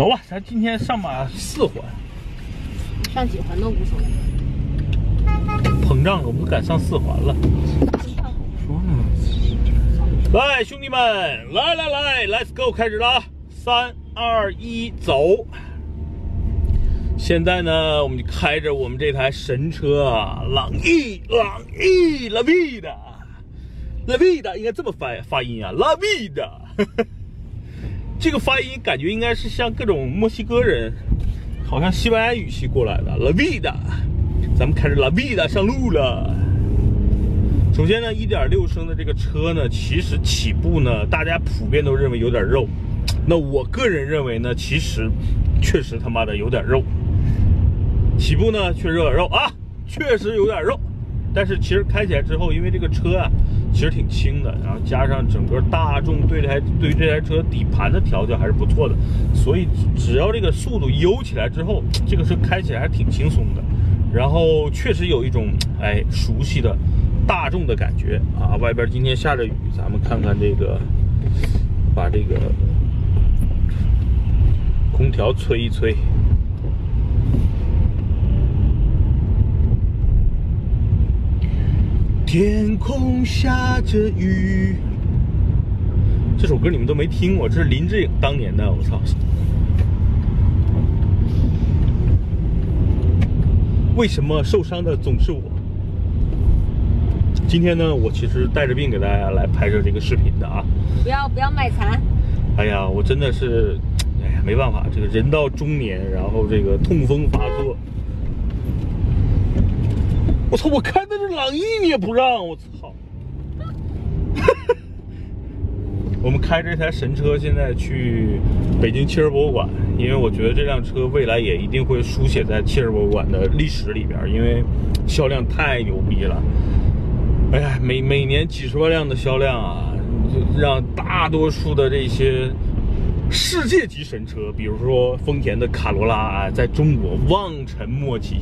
走吧，咱今天上马四环，上几环都无所谓。膨胀了，我们敢上四环了。说呢，来，兄弟们，来来来，Let's go，开始了啊！三二一，走。现在呢，我们就开着我们这台神车啊，朗逸，朗逸，La Vida，La Vida 应该这么发发音啊，La Vida。这个发音感觉应该是像各种墨西哥人，好像西班牙语系过来的，La Vida。咱们开着 La Vida 上路了。首先呢，1.6升的这个车呢，其实起步呢，大家普遍都认为有点肉。那我个人认为呢，其实确实他妈的有点肉。起步呢，确实有点肉啊，确实有点肉。但是其实开起来之后，因为这个车啊，其实挺轻的，然后加上整个大众对这台对这台车底盘的调教还是不错的，所以只要这个速度悠起来之后，这个车开起来还是挺轻松的。然后确实有一种哎熟悉的大众的感觉啊。外边今天下着雨，咱们看看这个，把这个空调吹一吹。天空下着雨，这首歌你们都没听过，这是林志颖当年的，我操！为什么受伤的总是我？今天呢，我其实带着病给大家来拍摄这个视频的啊！不要不要卖惨！哎呀，我真的是，哎呀，没办法，这个人到中年，然后这个痛风发作。我操！我开的是朗逸，你也不让我操！我们开这台神车现在去北京汽车博物馆，因为我觉得这辆车未来也一定会书写在汽车博物馆的历史里边，因为销量太牛逼了。哎呀，每每年几十万辆的销量啊，让大多数的这些世界级神车，比如说丰田的卡罗拉，在中国望尘莫及。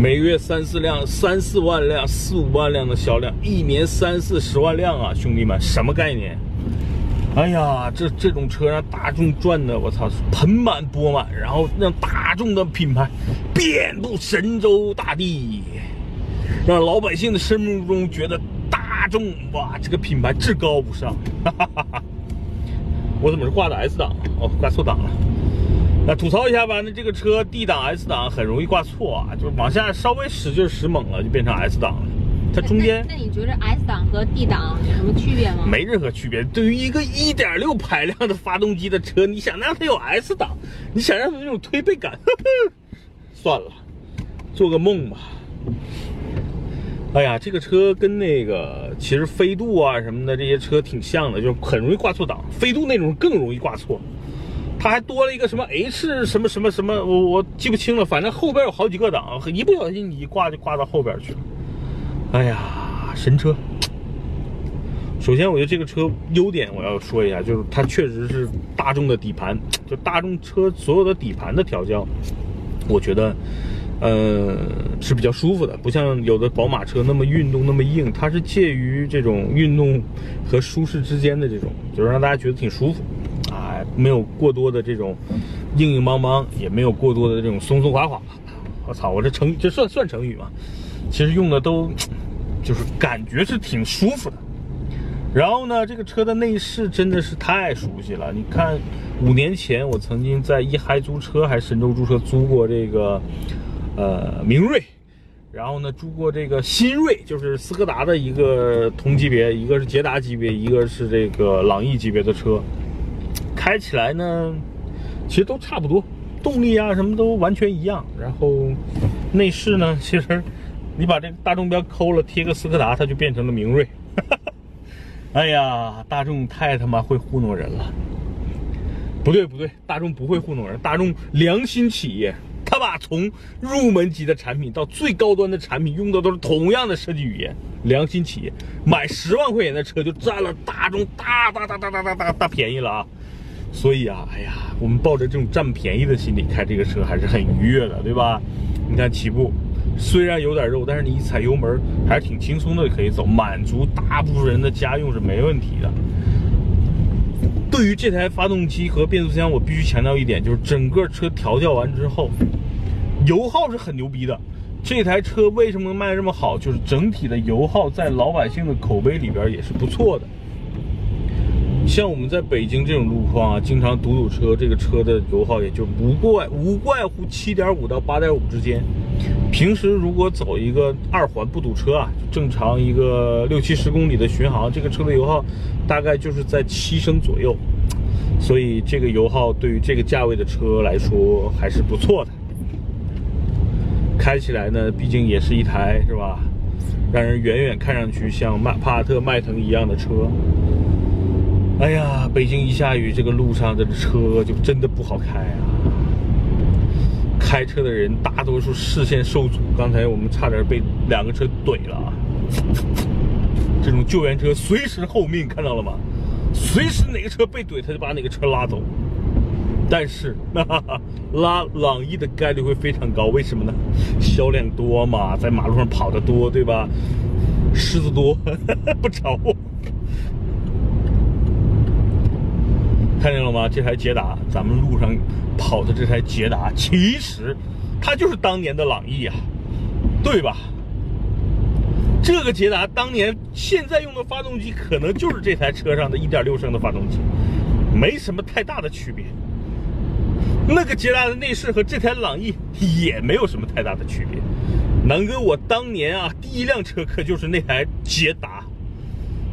每月三四辆、三四万辆、四五万辆的销量，一年三四十万辆啊，兄弟们，什么概念？哎呀，这这种车让大众赚的，我操，盆满钵满，然后让大众的品牌遍布神州大地，让老百姓的心目中觉得大众哇，这个品牌至高无上。哈哈哈哈我怎么是挂的 S 档？哦，挂错档了。那吐槽一下吧，那这个车 D 档 S 档很容易挂错啊，就是往下稍微使劲使猛了就变成 S 档了。它中间那你觉得 S 档和 D 档有什么区别吗？没任何区别。对于一个1.6排量的发动机的车，你想让它有 S 档，你想让它那种推背感，呵 呵算了，做个梦吧。哎呀，这个车跟那个其实飞度啊什么的这些车挺像的，就很容易挂错档。飞度那种更容易挂错。它还多了一个什么 H 什么什么什么，我我记不清了，反正后边有好几个档，一不小心你一挂就挂到后边去了。哎呀，神车！首先，我觉得这个车优点我要说一下，就是它确实是大众的底盘，就大众车所有的底盘的调教，我觉得，呃，是比较舒服的，不像有的宝马车那么运动那么硬，它是介于这种运动和舒适之间的这种，就是让大家觉得挺舒服。没有过多的这种硬硬邦邦，也没有过多的这种松松垮垮。我操，我这成这算算成语吗？其实用的都就是感觉是挺舒服的。然后呢，这个车的内饰真的是太熟悉了。你看，五年前我曾经在一嗨租车还是神州租车租过这个呃明锐，然后呢租过这个新锐，就是斯柯达的一个同级别，一个是捷达级别，一个是这个朗逸级别的车。开起来呢，其实都差不多，动力啊什么都完全一样。然后内饰呢，其实你把这个大众标抠了，贴个斯柯达，它就变成了明锐。哎呀，大众太他妈会糊弄人了！不对不对，大众不会糊弄人，大众良心企业，他把从入门级的产品到最高端的产品用的都是同样的设计语言。良心企业买十万块钱的车就占了大众大大大大大大大大便宜了啊！所以啊，哎呀，我们抱着这种占便宜的心理开这个车还是很愉悦的，对吧？你看起步，虽然有点肉，但是你一踩油门还是挺轻松的，可以走，满足大部分人的家用是没问题的。对于这台发动机和变速箱，我必须强调一点，就是整个车调教完之后，油耗是很牛逼的。这台车为什么卖这么好？就是整体的油耗在老百姓的口碑里边也是不错的。像我们在北京这种路况啊，经常堵堵车，这个车的油耗也就无怪无怪乎七点五到八点五之间。平时如果走一个二环不堵车啊，正常一个六七十公里的巡航，这个车的油耗大概就是在七升左右。所以这个油耗对于这个价位的车来说还是不错的。开起来呢，毕竟也是一台是吧，让人远远看上去像迈帕萨特、迈腾一样的车。哎呀，北京一下雨，这个路上的车就真的不好开啊！开车的人大多数视线受阻，刚才我们差点被两个车怼了啊。这种救援车随时候命，看到了吗？随时哪个车被怼，他就把哪个车拉走。但是，拉朗逸的概率会非常高，为什么呢？销量多嘛，在马路上跑的多，对吧？狮子多，不愁。看见了吗？这台捷达，咱们路上跑的这台捷达，其实它就是当年的朗逸啊，对吧？这个捷达当年现在用的发动机，可能就是这台车上的1.6升的发动机，没什么太大的区别。那个捷达的内饰和这台朗逸也没有什么太大的区别。南哥，我当年啊，第一辆车可就是那台捷达。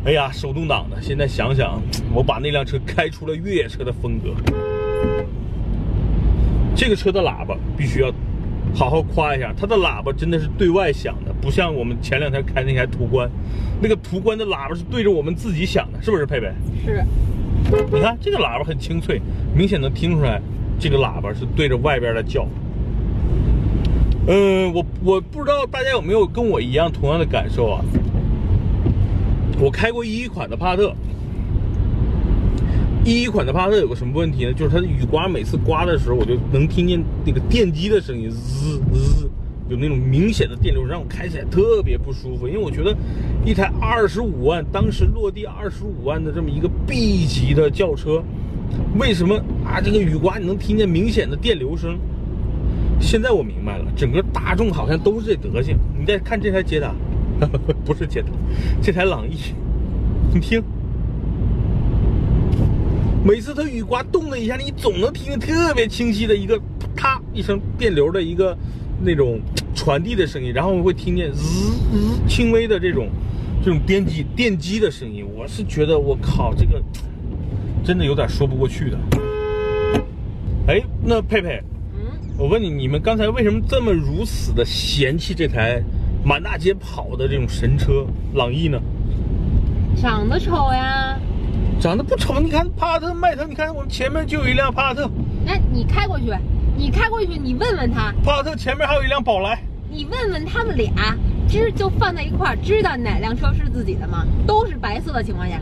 哎呀，手动挡的。现在想想，我把那辆车开出了越野车的风格。这个车的喇叭必须要好好夸一下，它的喇叭真的是对外响的，不像我们前两天开那台途观，那个途观的喇叭是对着我们自己响的，是不是，佩佩？是。你看这个喇叭很清脆，明显能听出来。这个喇叭是对着外边的叫，嗯，我我不知道大家有没有跟我一样同样的感受啊？我开过一款的帕萨特，一款的帕萨特有个什么问题呢？就是它的雨刮每次刮的时候，我就能听见那个电机的声音，滋滋，有那种明显的电流，让我开起来特别不舒服。因为我觉得一台二十五万，当时落地二十五万的这么一个 B 级的轿车。为什么啊？这个雨刮你能听见明显的电流声？现在我明白了，整个大众好像都是这德行。你再看这台捷达，不是捷达，这台朗逸，你听，每次它雨刮动了一下，你总能听见特别清晰的一个啪一声电流的一个那种传递的声音，然后会听见滋滋轻微的这种这种电机电机的声音。我是觉得我靠这个。真的有点说不过去的。哎，那佩佩，嗯，我问你，你们刚才为什么这么如此的嫌弃这台满大街跑的这种神车朗逸呢？长得丑呀。长得不丑，你看帕萨特、迈腾，你看我们前面就有一辆帕萨特。那，你开过去，你开过去，你问问他。帕萨特前面还有一辆宝来。你问问他们俩，知就放在一块儿，知道哪辆车是自己的吗？都是白色的情况下。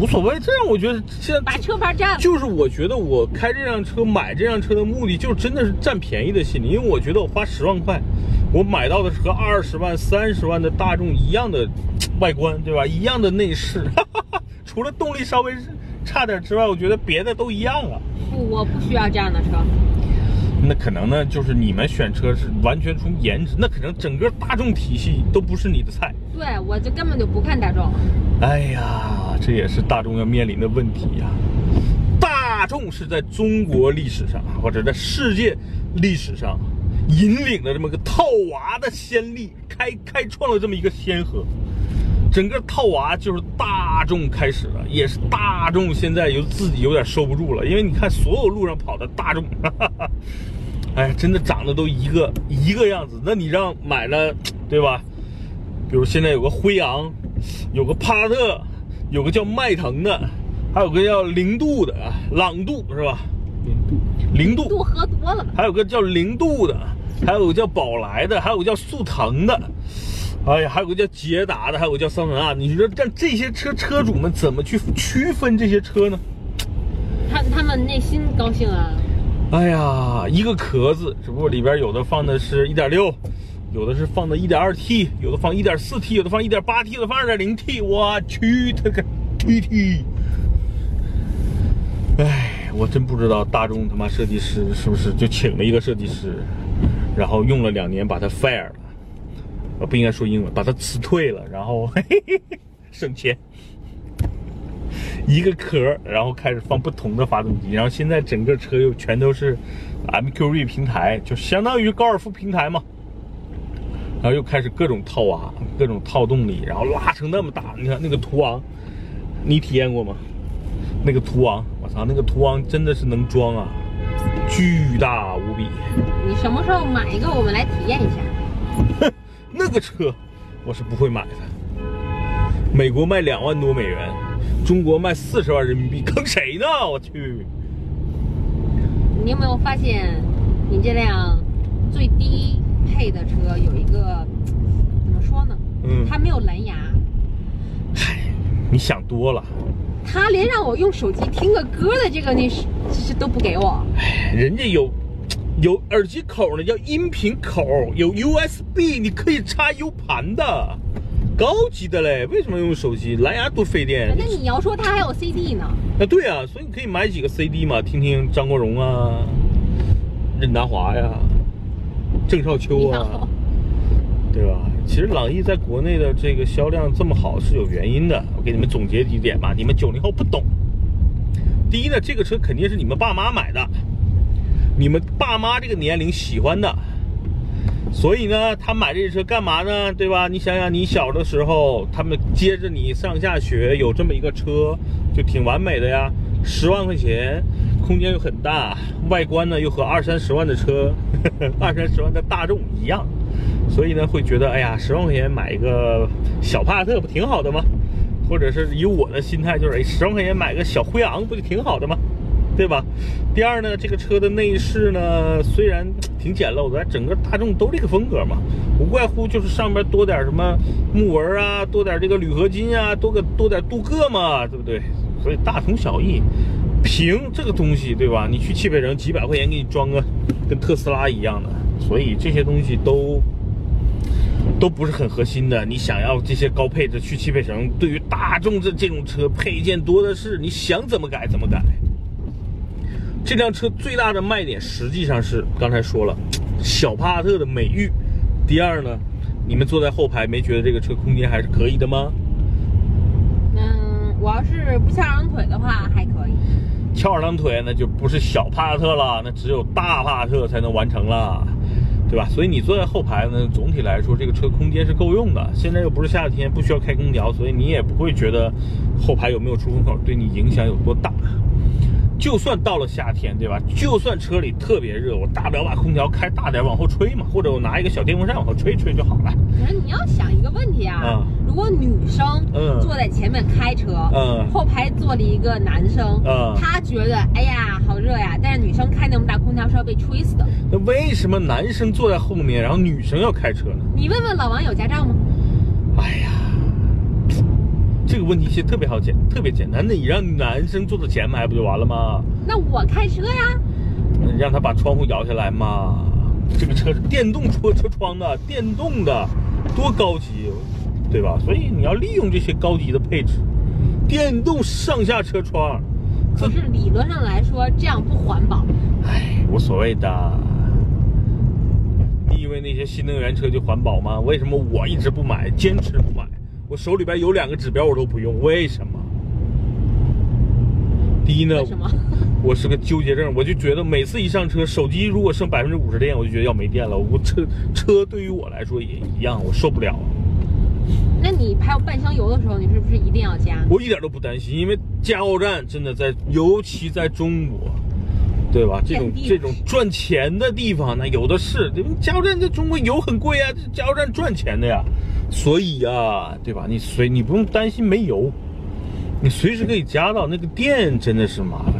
无所谓，这样我觉得现在把车牌占了，就是我觉得我开这辆车买这辆车的目的，就是真的是占便宜的心理，因为我觉得我花十万块，我买到的是和二十万、三十万的大众一样的外观，对吧？一样的内饰，哈哈除了动力稍微差点之外，我觉得别的都一样啊。不，我不需要这样的车。那可能呢，就是你们选车是完全从颜值，那可能整个大众体系都不是你的菜。对，我就根本就不看大众。哎呀，这也是大众要面临的问题呀。大众是在中国历史上，或者在世界历史上，引领了这么个套娃的先例，开开创了这么一个先河。整个套娃就是大众开始的，也是大众现在有自己有点收不住了，因为你看所有路上跑的大众，哈 哈哎，真的长得都一个一个样子。那你让买了，对吧？比如现在有个辉昂，有个帕萨特，有个叫迈腾的，还有个叫零度的朗度是吧？零度，零度，度喝多了。还有个叫零度的，还有个叫宝来的，还有个叫速腾的。哎呀，还有个叫捷达的，还有个叫桑塔纳。你说这这些车车主们怎么去区分这些车呢？他他们内心高兴啊！哎呀，一个壳子，只不过里边有的放的是一点六，有的是放的一点二 T，有的放一点四 T，有的放一点八 T，有的放二点零 T。我去，他个 T T！哎，我真不知道大众他妈设计师是不是就请了一个设计师，然后用了两年把它 fire 了，呃，不应该说英文，把他辞退了，然后嘿嘿嘿省钱，一个壳，然后开始放不同的发动机，然后现在整个车又全都是 MQB 平台，就相当于高尔夫平台嘛。然后又开始各种套娃，各种套动力，然后拉成那么大，你看那个途昂，你体验过吗？那个途昂，我操，那个途昂真的是能装啊，巨大无比。你什么时候买一个，我们来体验一下？哼，那个车我是不会买的。美国卖两万多美元，中国卖四十万人民币，坑谁呢？我去！你有没有发现，你这辆最低配的车有一个怎么说呢？嗯它没有蓝牙，嗨，你想多了，他连让我用手机听个歌的这个那是这都不给我。人家有有耳机口呢，叫音频口，有 USB，你可以插 U 盘的，高级的嘞。为什么用手机？蓝牙多费电。那你要说它还有 CD 呢？啊，对啊，所以你可以买几个 CD 嘛，听听张国荣啊、任达华呀、郑少秋啊，对吧？其实朗逸在国内的这个销量这么好是有原因的，我给你们总结几点吧，你们九零后不懂。第一呢，这个车肯定是你们爸妈买的，你们爸妈这个年龄喜欢的，所以呢，他买这车干嘛呢？对吧？你想想，你小的时候，他们接着你上下学，有这么一个车，就挺完美的呀。十万块钱，空间又很大，外观呢又和二三十万的车呵呵，二三十万的大众一样，所以呢会觉得，哎呀，十万块钱买一个小帕萨特不挺好的吗？或者是以我的心态，就是哎，十万块钱买个小辉昂不就挺好的吗？对吧？第二呢，这个车的内饰呢，虽然挺简陋的，但整个大众都这个风格嘛，无外乎就是上面多点什么木纹啊，多点这个铝合金啊，多个多点镀铬嘛，对不对？所以大同小异。屏这个东西，对吧？你去汽配城几百块钱给你装个跟特斯拉一样的，所以这些东西都都不是很核心的。你想要这些高配置去汽配城，对于大众这这种车配件多的是，你想怎么改怎么改。这辆车最大的卖点实际上是刚才说了，小帕萨特的美誉。第二呢，你们坐在后排没觉得这个车空间还是可以的吗？嗯，我要是不翘二郎腿的话还可以。翘二郎腿那就不是小帕萨特了，那只有大帕萨特才能完成了，对吧？所以你坐在后排呢，总体来说这个车空间是够用的。现在又不是夏天，不需要开空调，所以你也不会觉得后排有没有出风口对你影响有多大。就算到了夏天，对吧？就算车里特别热，我大不了把空调开大点往后吹嘛，或者我拿一个小电风扇往后吹吹就好了。可是你要想一个问题啊，嗯如果女生嗯坐在前面开车，嗯后排坐了一个男生，嗯他觉得哎呀好热呀，但是女生开那么大空调是要被吹死的。那为什么男生坐在后面，然后女生要开车呢？你问问老王有驾照吗？哎呀，这个问题其实特别好解，特别简单那，你让男生坐在前排不就完了吗？那我开车呀，你让他把窗户摇下来嘛。这个车是电动车车窗的，电动的，多高级，对吧？所以你要利用这些高级的配置，电动上下车窗。可是理论上来说这样不环保。哎，无所谓的。你以为那些新能源车就环保吗？为什么我一直不买，坚持不买？我手里边有两个指标我都不用，为什么？第一呢为，什么？我是个纠结症，我就觉得每次一上车，手机如果剩百分之五十电，我就觉得要没电了。我车车对于我来说也一样，我受不了。那你还有半箱油的时候，你是不是一定要加？我一点都不担心，因为加油站真的在，尤其在中国，对吧？这种这种赚钱的地方呢，有的是。加油站在中国油很贵啊，这加油站赚钱的呀，所以呀，对吧？你随你不用担心没油，你随时可以加到。那个电真的是麻烦。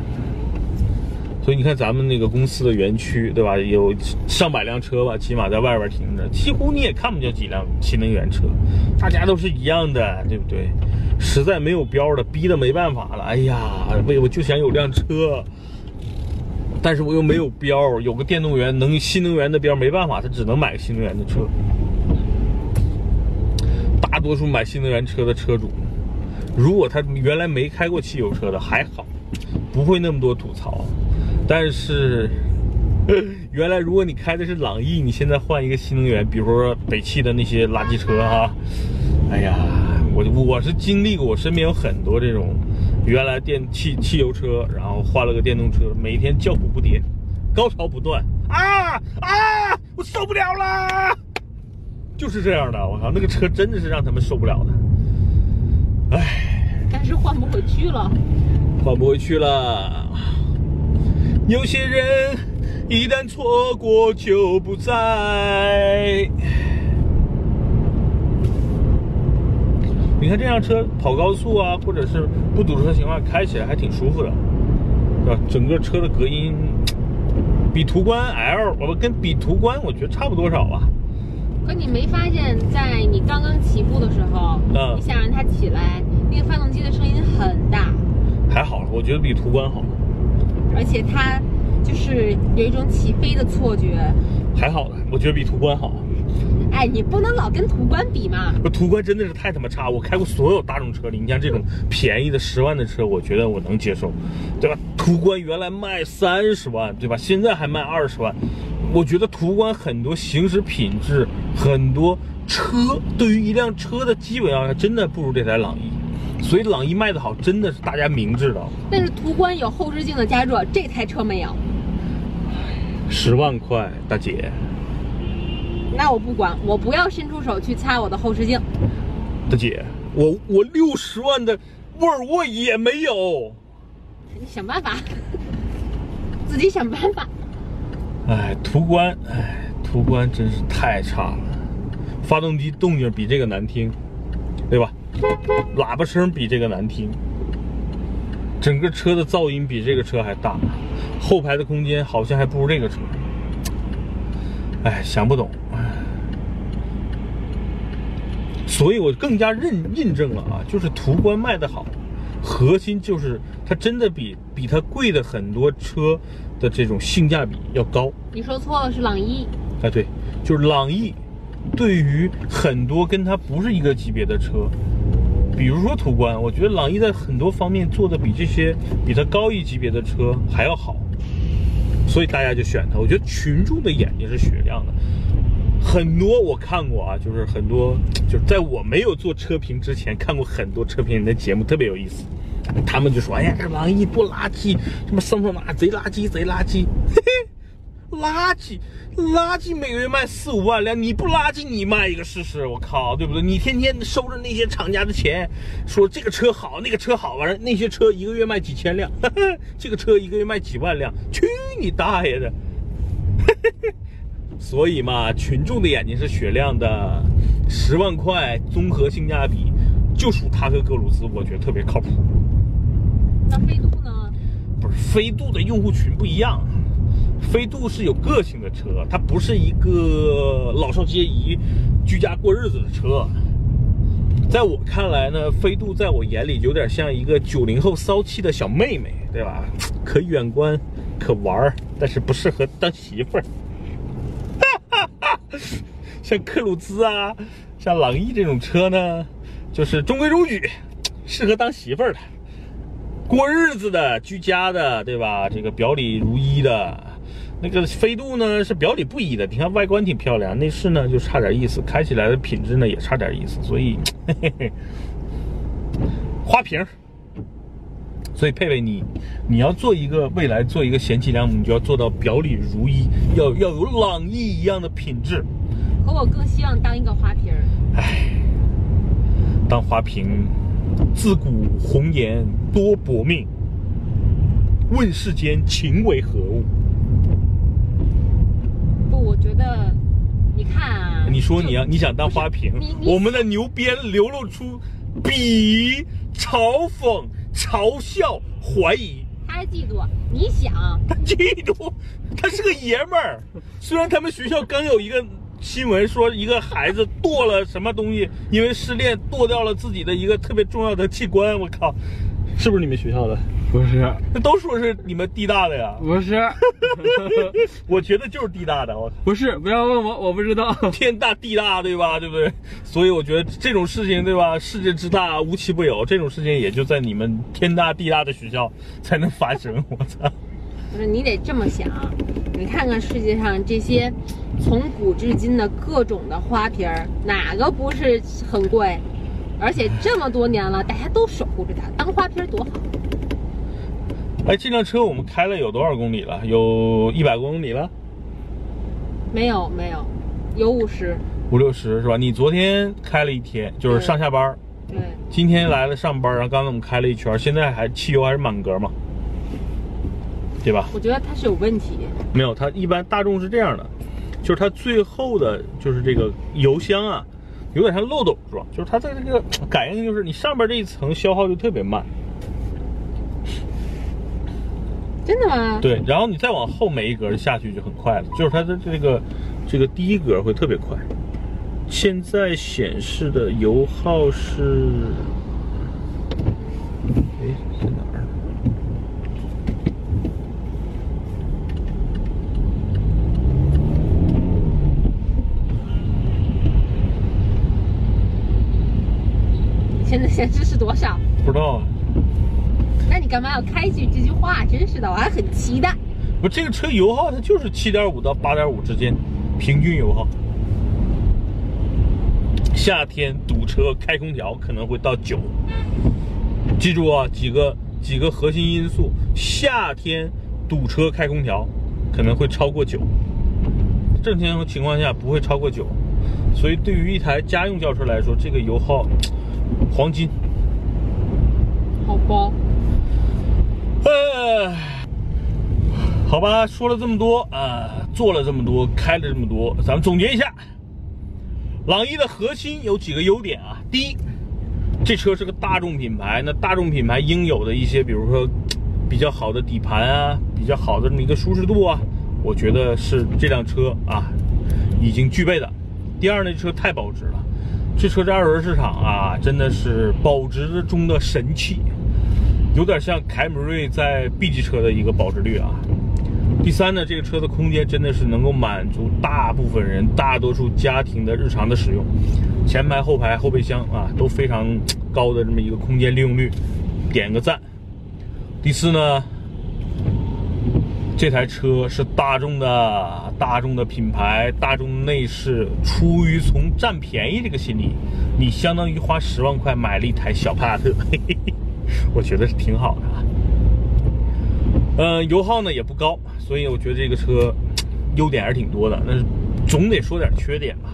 所以你看咱们那个公司的园区，对吧？有上百辆车吧，起码在外边停着，几乎你也看不见几辆新能源车，大家都是一样的，对不对？实在没有标的，逼得没办法了。哎呀，为我就想有辆车，但是我又没有标，有个电动员能新能源的标，没办法，他只能买个新能源的车。多数买新能源车的车主，如果他原来没开过汽油车的还好，不会那么多吐槽。但是，原来如果你开的是朗逸，你现在换一个新能源，比如说北汽的那些垃圾车哈，哎呀，我我是经历过，我身边有很多这种原来电汽汽油车，然后换了个电动车，每天叫苦不迭，高潮不断啊啊，我受不了了，就是这样的，我靠，那个车真的是让他们受不了的，唉，但是换不回去了，换不回去了。有些人一旦错过就不再。你看这辆车跑高速啊，或者是不堵车情况，开起来还挺舒服的，是吧？整个车的隔音比途观 L，我跟比途观我觉得差不多少吧。可你没发现，在你刚刚起步的时候，嗯你想让它起来，那个发动机的声音很大，还好，我觉得比途观好，而且它就是有一种起飞的错觉。还好的，我觉得比途观好。哎，你不能老跟途观比嘛。我途观真的是太他妈差！我开过所有大众车里，你像这种便宜的十万的车，我觉得我能接受，对吧？途观原来卖三十万，对吧？现在还卖二十万，我觉得途观很多行驶品质，很多车对于一辆车的基本要求，真的不如这台朗逸。所以朗逸卖的好，真的是大家明智的。但是途观有后视镜的加热，这台车没有。十万块，大姐，那我不管，我不要伸出手去擦我的后视镜。大姐，我我六十万的沃尔沃也没有。你想办法，自己想办法。哎，途观，哎，途观真是太差了，发动机动静比这个难听，对吧？喇叭声比这个难听，整个车的噪音比这个车还大，后排的空间好像还不如这个车。哎，想不懂，哎所以我更加认印证了啊，就是途观卖的好，核心就是它真的比比它贵的很多车的这种性价比要高。你说错了，是朗逸。哎，对，就是朗逸，对于很多跟它不是一个级别的车，比如说途观，我觉得朗逸在很多方面做的比这些比它高一级别的车还要好，所以大家就选它。我觉得群众的眼睛是雪亮的，很多我看过啊，就是很多就是在我没有做车评之前看过很多车评人的节目，特别有意思。他们就说：“哎呀，这朗逸多垃圾，什么桑塔纳贼垃圾，贼垃圾。”嘿嘿，垃圾，垃圾每个月卖四五万辆，你不垃圾你卖一个试试，我靠，对不对？你天天收着那些厂家的钱，说这个车好，那个车好，完了那些车一个月卖几千辆，呵 呵这个车一个月卖几万辆，去你大爷的！所以嘛，群众的眼睛是雪亮的，十万块综合性价比，就属它和格鲁斯，我觉得特别靠谱。那飞度呢？不是飞度的用户群不一样，飞度是有个性的车，它不是一个老少皆宜、居家过日子的车。在我看来呢，飞度在我眼里有点像一个九零后骚气的小妹妹，对吧？可远观，可玩儿，但是不适合当媳妇儿。像克鲁兹啊，像朗逸这种车呢，就是中规中矩，适合当媳妇儿的。过日子的、居家的，对吧？这个表里如一的，那个飞度呢是表里不一的。你看外观挺漂亮，内饰呢就差点意思，开起来的品质呢也差点意思，所以嘿嘿嘿，花瓶。所以佩佩你，你要做一个未来做一个贤妻良母，你就要做到表里如一，要要有朗逸一样的品质。可我更希望当一个花瓶儿。唉，当花瓶，自古红颜多薄命。问世间情为何物？不，我觉得，你看啊，你说你要你想当花瓶我们的牛鞭流露出鄙、嘲讽、嘲笑、怀疑。他还嫉妒，你想，他嫉妒，他是个爷们儿。虽然他们学校刚有一个新闻说，一个孩子剁了什么东西，因为失恋剁掉了自己的一个特别重要的器官。我靠，是不是你们学校的？不是，那都说是你们地大的呀。不是，我觉得就是地大的，我不是，不要问我，我不知道。天大地大，对吧？对不对？所以我觉得这种事情，对吧？世界之大，无奇不有。这种事情也就在你们天大地大的学校才能发生。我操！不是，你得这么想，你看看世界上这些从古至今的各种的花瓶儿，哪个不是很贵？而且这么多年了，大家都守护着它，当花瓶多好。哎，这辆车我们开了有多少公里了？有一百公里了？没有，没有，有五十。五六十是吧？你昨天开了一天，就是上下班儿。对，今天来了上班，然后刚才我们开了一圈，现在还汽油还是满格嘛，对吧？我觉得它是有问题。没有，它一般大众是这样的，就是它最后的就是这个油箱啊，有点像漏斗状？就是它在这个感应，就是你上边这一层消耗就特别慢，真的吗？对，然后你再往后每一格下去就很快了，就是它的这个这个第一格会特别快。现在显示的油耗是，现在显示是多少？不知道啊。那你干嘛要开句这句话？真是的，我还很期待。不，这个车油耗它就是七点五到八点五之间，平均油耗。夏天堵车开空调可能会到九。记住啊，几个几个核心因素：夏天堵车开空调可能会超过九，正常情况下不会超过九。所以对于一台家用轿车来说，这个油耗黄金。好吧，呃，好吧，说了这么多啊、做了这么多，开了这么多，咱们总结一下，朗逸的核心有几个优点啊。第一，这车是个大众品牌，那大众品牌应有的一些，比如说比较好的底盘啊，比较好的这么一个舒适度啊，我觉得是这辆车啊已经具备的。第二呢，这车太保值了，这车在二轮市场啊，真的是保值中的神器。有点像凯美瑞在 B 级车的一个保值率啊。第三呢，这个车的空间真的是能够满足大部分人、大多数家庭的日常的使用，前排、后排、后备箱啊都非常高的这么一个空间利用率，点个赞。第四呢，这台车是大众的，大众的品牌，大众内饰，出于从占便宜这个心理，你相当于花十万块买了一台小帕萨特。嘿嘿嘿我觉得是挺好的啊。呃，油耗呢也不高，所以我觉得这个车优点还是挺多的。但是总得说点缺点吧，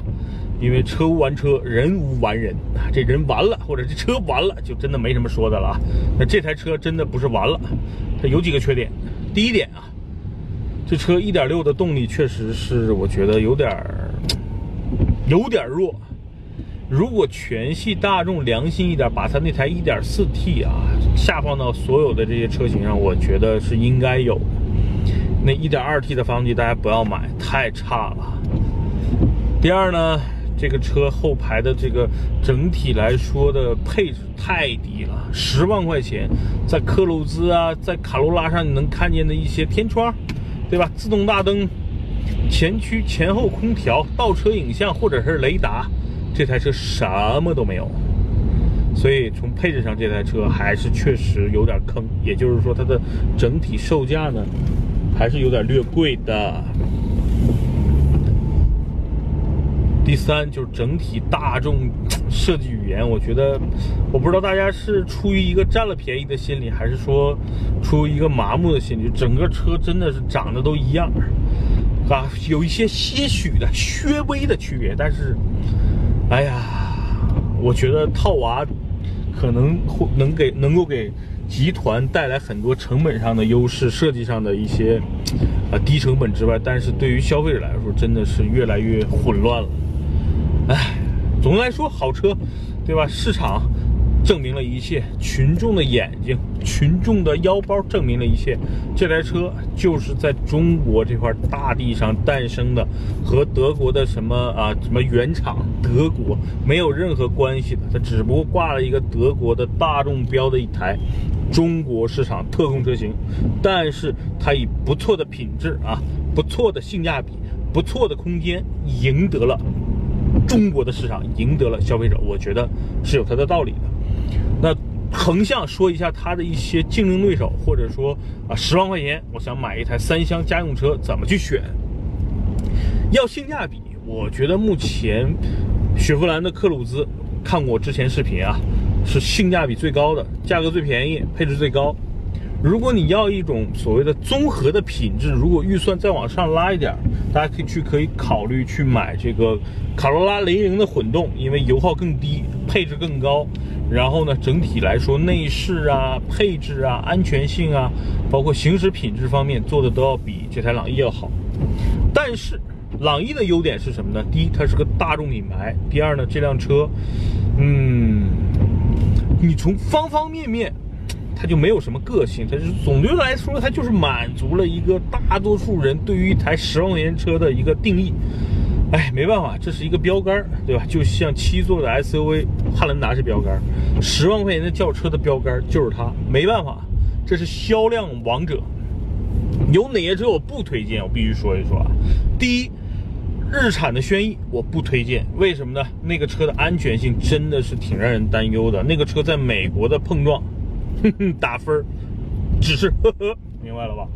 因为车无完车，人无完人啊。这人完了，或者这车完了，就真的没什么说的了。那这台车真的不是完了，它有几个缺点。第一点啊，这车1.6的动力确实是我觉得有点儿有点儿弱。如果全系大众良心一点，把它那台 1.4T 啊下放到所有的这些车型上，我觉得是应该有的。那 1.2T 的发动机大家不要买，太差了。第二呢，这个车后排的这个整体来说的配置太低了，十万块钱，在科鲁兹啊，在卡罗拉上你能看见的一些天窗，对吧？自动大灯、前驱前后空调、倒车影像或者是雷达。这台车什么都没有，所以从配置上，这台车还是确实有点坑。也就是说，它的整体售价呢，还是有点略贵的。第三就是整体大众设计语言，我觉得，我不知道大家是出于一个占了便宜的心理，还是说出于一个麻木的心理，整个车真的是长得都一样，啊，有一些些许的、略微的区别，但是。哎呀，我觉得套娃可能会能给能够给集团带来很多成本上的优势，设计上的一些啊低成本之外，但是对于消费者来说，真的是越来越混乱了。哎，总的来说，好车，对吧？市场证明了一切，群众的眼睛、群众的腰包证明了一切。这台车就是在中国这块大地上诞生的，和德国的什么啊什么原厂德国没有任何关系的，它只不过挂了一个德国的大众标的一台中国市场特供车型，但是它以不错的品质啊，不错的性价比，不错的空间，赢得了中国的市场，赢得了消费者，我觉得是有它的道理的。那横向说一下它的一些竞争对手，或者说啊，十万块钱我想买一台三厢家用车，怎么去选？要性价比，我觉得目前雪佛兰的克鲁兹，看过之前视频啊，是性价比最高的，价格最便宜，配置最高。如果你要一种所谓的综合的品质，如果预算再往上拉一点，大家可以去可以考虑去买这个卡罗拉雷凌的混动，因为油耗更低，配置更高。然后呢，整体来说内饰啊、配置啊、安全性啊，包括行驶品质方面做的都要比这台朗逸要好。但是朗逸的优点是什么呢？第一，它是个大众品牌；第二呢，这辆车，嗯，你从方方面面，它就没有什么个性。它是总的来说，它就是满足了一个大多数人对于一台十万块钱车的一个定义。哎，没办法，这是一个标杆，对吧？就像七座的 SUV 汉兰达是标杆，十万块钱的轿车的标杆就是它。没办法，这是销量王者。有哪些车我不推荐？我必须说一说啊。第一，日产的轩逸我不推荐，为什么呢？那个车的安全性真的是挺让人担忧的。那个车在美国的碰撞，哼哼，打分只是呵呵，明白了吧？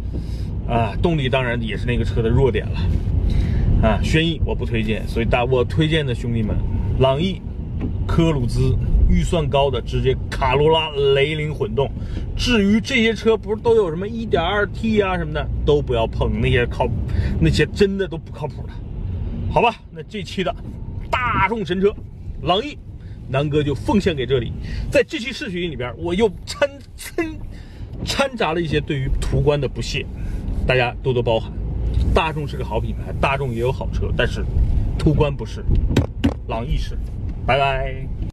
啊，动力当然也是那个车的弱点了。啊，轩逸我不推荐，所以大我推荐的兄弟们，朗逸、科鲁兹，预算高的直接卡罗拉雷凌混动。至于这些车不是都有什么 1.2T 啊什么的，都不要碰那些靠，那些真的都不靠谱的，好吧？那这期的大众神车朗逸，南哥就奉献给这里。在这期视频里边，我又掺 掺掺杂了一些对于途观的不屑，大家多多包涵。大众是个好品牌，大众也有好车，但是途观不是，朗逸是，拜拜。